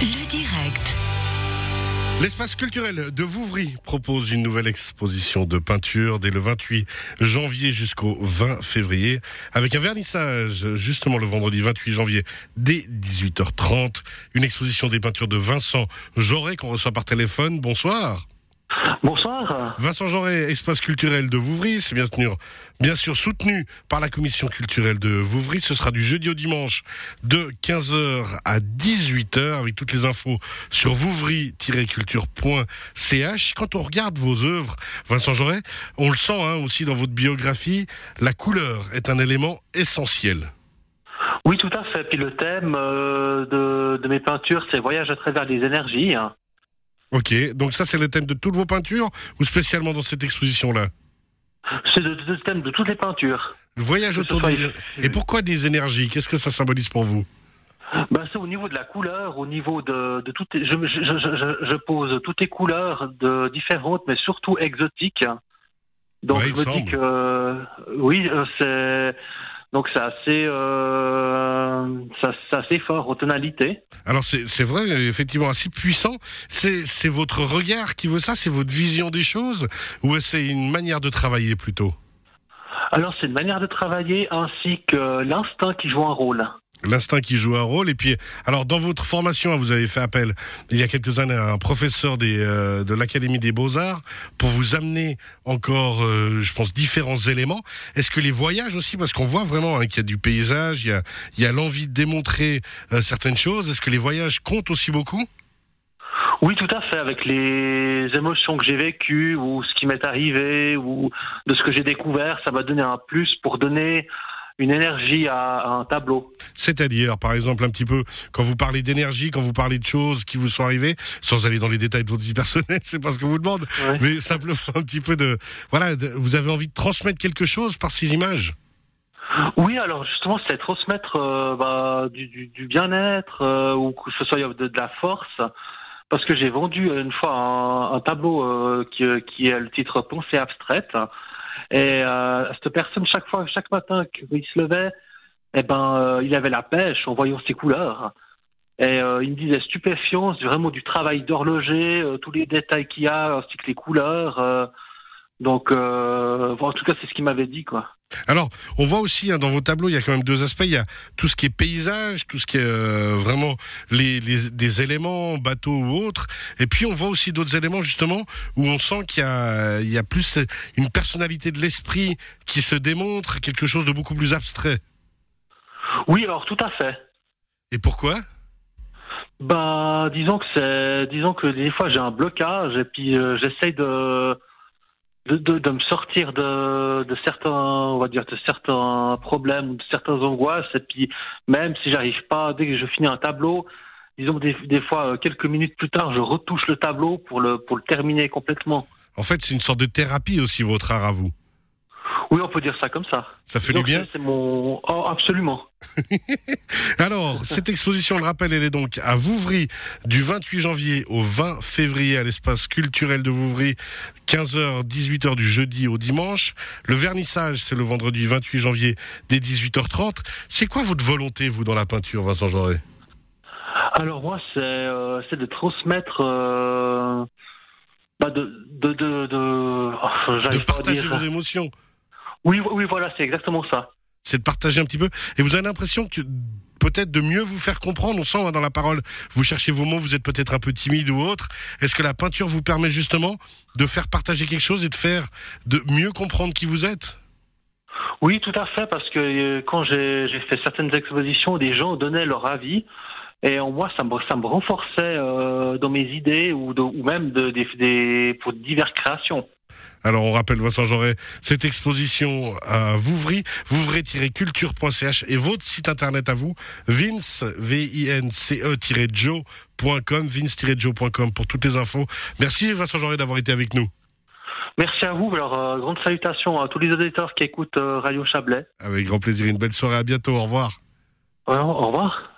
Le direct. L'espace culturel de Vouvry propose une nouvelle exposition de peinture dès le 28 janvier jusqu'au 20 février avec un vernissage justement le vendredi 28 janvier dès 18h30. Une exposition des peintures de Vincent Jauré qu'on reçoit par téléphone. Bonsoir. Bonsoir. Vincent Jauré, espace culturel de Vouvry, c'est bien, sûr soutenu par la commission culturelle de Vouvry. Ce sera du jeudi au dimanche de 15h à 18h avec toutes les infos sur vouvry-culture.ch. Quand on regarde vos œuvres, Vincent Jauré, on le sent hein, aussi dans votre biographie, la couleur est un élément essentiel. Oui, tout à fait. Puis le thème euh, de, de mes peintures, c'est voyage à travers les énergies. Ok, donc ça c'est le thème de toutes vos peintures ou spécialement dans cette exposition-là C'est le, le thème de toutes les peintures. Le voyage autour des... soit- Et pourquoi des énergies? Qu'est-ce que ça symbolise pour vous? Ben, c'est au niveau de la couleur, au niveau de, de toutes. Je, je, je, je- je pose toutes les couleurs de différentes, mais surtout exotiques. Donc Ouais, je me semble. dis que euh, oui, euh, c'est donc c'est assez, euh, ça- c'est assez fort en tonalité. Alors c'est c'est vrai, effectivement, assez puissant. C'est c'est votre regard qui veut ça? C'est votre vision des choses? Ou c'est une manière de travailler plutôt? Alors c'est une manière de travailler ainsi que l'instinct qui joue un rôle. L'instinct qui joue un rôle. Et puis, alors dans votre formation, vous avez fait appel il y a quelques années à un professeur euh, de l'Académie des Beaux-Arts pour vous amener encore, euh, je pense, différents éléments. Est-ce que les voyages aussi, parce qu'on voit vraiment hein, qu'il y a du paysage, il y a, l'envie de démontrer euh, certaines choses, est-ce que les voyages comptent aussi beaucoup? Oui, tout à fait, avec les émotions que j'ai vécues ou ce qui m'est arrivé ou de ce que j'ai découvert, ça va donner un plus pour donner une énergie à, à un tableau. C'est-à-dire, par exemple, un petit peu, quand vous parlez d'énergie, quand vous parlez de choses qui vous sont arrivées, sans aller dans les détails de votre vie personnelle, c'est pas ce que vous demande, Ouais. mais simplement un petit peu de, voilà, de- vous avez envie de transmettre quelque chose par ces images? Oui, alors justement, c'est transmettre euh, bah, du, du, du bien-être euh, ou que ce soit de, de la force. Parce que j'ai vendu une fois un, un tableau euh, qui, qui est le titre Pensée abstraite. Et euh, cette personne, chaque fois, chaque matin qu'il se levait, eh ben, euh, il avait la pêche en voyant ses couleurs. Et euh, il me disait stupéfiant, c'est vraiment du travail d'horloger, euh, tous les détails qu'il y a, ainsi que les couleurs. euh. donc, euh, bon, en tout cas, c'est ce qu'il m'avait dit, quoi. Alors, on voit aussi hein, dans vos tableaux, il y a quand même deux aspects. Il y a tout ce qui est paysage, tout ce qui est euh, vraiment les, les- des éléments, bateaux ou autres. Et puis, on voit aussi d'autres éléments, justement, où on sent qu'il y a, il y a plus une personnalité de l'esprit qui se démontre, quelque chose de beaucoup plus abstrait. Oui, alors tout à fait. Et pourquoi? Bah, disons que c'est, disons que des fois j'ai un blocage et puis euh, j'essaye de, de, de, me sortir de, de certains, on va dire, de certains problèmes de certaines angoisses et puis même si j'arrive pas, dès que je finis un tableau, disons des, des fois euh, quelques minutes plus tard, je retouche le tableau pour le, pour le terminer complètement. En fait, c'est une sorte de thérapie aussi, votre art à vous. Oui, on peut dire ça comme ça. Ça fait Donc, du bien c'est- mon, oh, absolument. Alors, cette exposition, le rappelle, elle est donc à Vouvry du 28 janvier au 20 février à l'espace culturel de Vouvry, 15h, 18h du jeudi au dimanche. Le vernissage, c'est le vendredi 28 janvier dès 18h30. C'est quoi votre volonté, vous, dans la peinture, Vincent Jauré Alors moi, c'est euh, de transmettre, euh, bah de de de, de, oh, De partager vos émotions. Oui, oui, voilà, c'est exactement ça. C'est de partager un petit peu. Et vous avez l'impression que peut-être de mieux vous faire comprendre, on sent hein, dans la parole, vous cherchez vos mots, vous êtes peut-être un peu timide ou autre. Est-ce que la peinture vous permet justement de faire partager quelque chose et de faire de mieux comprendre qui vous êtes? Oui, tout à fait, parce que euh, quand j'ai fait certaines expositions, des gens donnaient leur avis. Et en moi, ça me, ça me renforçait euh, dans mes idées ou, de- ou même de, des, des, pour diverses créations. Alors on rappelle Vincent Jauré, cette exposition à Vouvry, vouvray-culture.ch et votre site internet à vous, vince, V-I-N-C-E-joe.com, vince-joe.com pour toutes les infos. Merci Vincent Jauré d'avoir été avec nous. Merci à vous. Alors, euh, grande salutation à tous les auditeurs qui écoutent euh, Radio Chablais. Avec grand plaisir, une belle soirée, à bientôt, au revoir. Ouais, au revoir.